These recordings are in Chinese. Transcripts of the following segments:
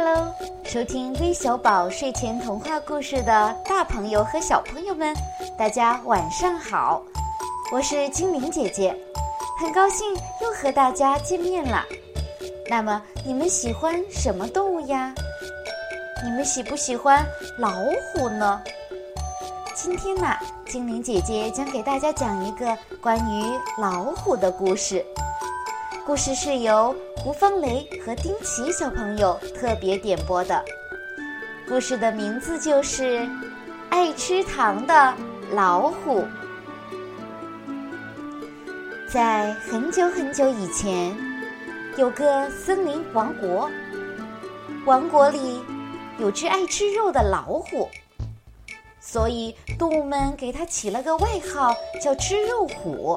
Hello，收听微小宝睡前童话故事的大朋友和小朋友们，大家晚上好！我是精灵姐姐，很高兴又和大家见面了。那么你们喜欢什么动物呀？你们喜不喜欢老虎呢？今天呢，精灵姐姐将给大家讲一个关于老虎的故事。故事是由胡方雷和丁奇小朋友特别点播的。故事的名字就是《爱吃糖的老虎》。在很久很久以前，有个森林王国。王国里有只爱吃肉的老虎，所以动物们给它起了个外号，叫“吃肉虎”。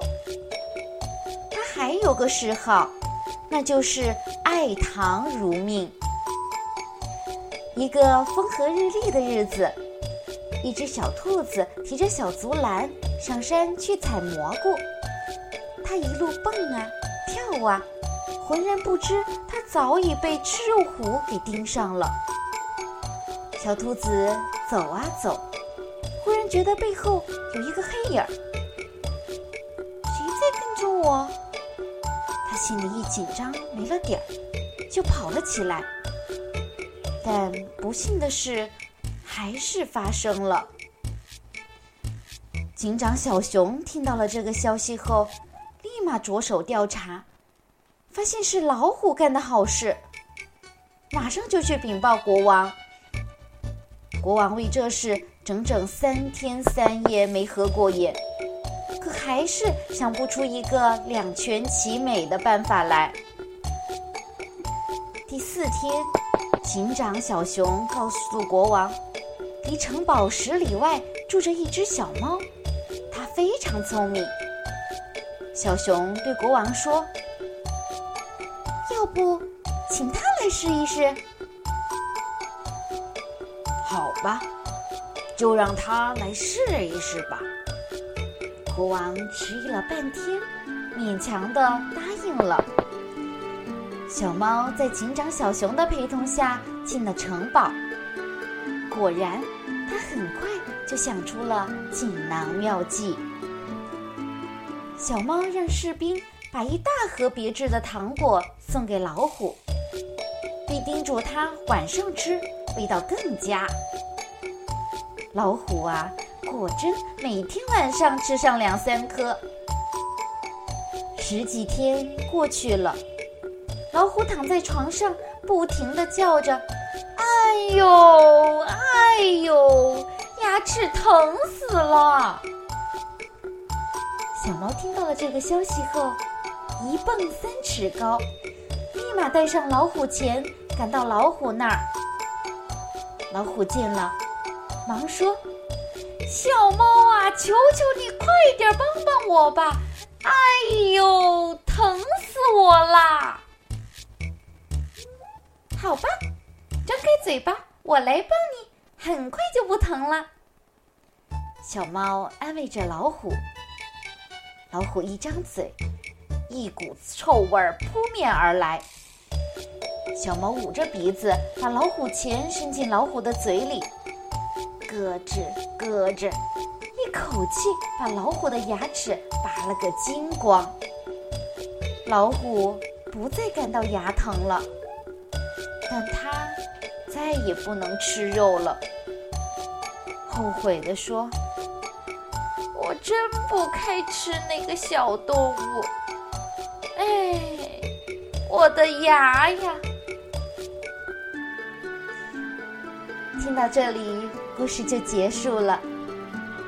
还有个嗜好，那就是爱糖如命。一个风和日丽的日子，一只小兔子提着小竹篮上山去采蘑菇。它一路蹦啊跳啊，浑然不知它早已被吃肉虎给盯上了。小兔子走啊走，忽然觉得背后有一个黑影儿，谁在跟着我？心里一紧张，没了底儿，就跑了起来。但不幸的事还是发生了。警长小熊听到了这个消息后，立马着手调查，发现是老虎干的好事，马上就去禀报国王。国王为这事整整三天三夜没合过眼。还是想不出一个两全其美的办法来。第四天，警长小熊告诉国王，离城堡十里外住着一只小猫，它非常聪明。小熊对国王说：“要不，请他来试一试？”好吧，就让他来试一试吧。国王迟疑了半天，勉强的答应了。小猫在警长小熊的陪同下进了城堡。果然，它很快就想出了锦囊妙计。小猫让士兵把一大盒别致的糖果送给老虎，并叮嘱他晚上吃，味道更佳。老虎啊！果真每天晚上吃上两三颗。十几天过去了，老虎躺在床上，不停地叫着：“哎呦，哎呦，牙齿疼死了！”小猫听到了这个消息后，一蹦三尺高，立马带上老虎钳，赶到老虎那儿。老虎见了，忙说。小猫啊，求求你快点帮帮我吧！哎呦，疼死我啦！好吧，张开嘴巴，我来帮你，很快就不疼了。小猫安慰着老虎。老虎一张嘴，一股臭味扑面而来。小猫捂着鼻子，把老虎钳伸进老虎的嘴里。咯吱咯吱，一口气把老虎的牙齿拔了个精光。老虎不再感到牙疼了，但它再也不能吃肉了。后悔地说：“我真不该吃那个小动物。哎，我的牙呀！”听到这里。故事就结束了。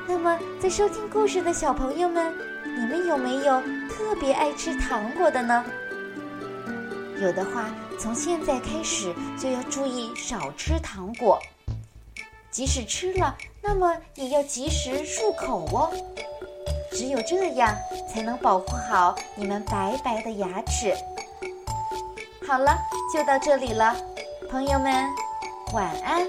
那么，在收听故事的小朋友们，你们有没有特别爱吃糖果的呢？有的话，从现在开始就要注意少吃糖果。即使吃了，那么也要及时漱口哦。只有这样，才能保护好你们白白的牙齿。好了，就到这里了，朋友们，晚安。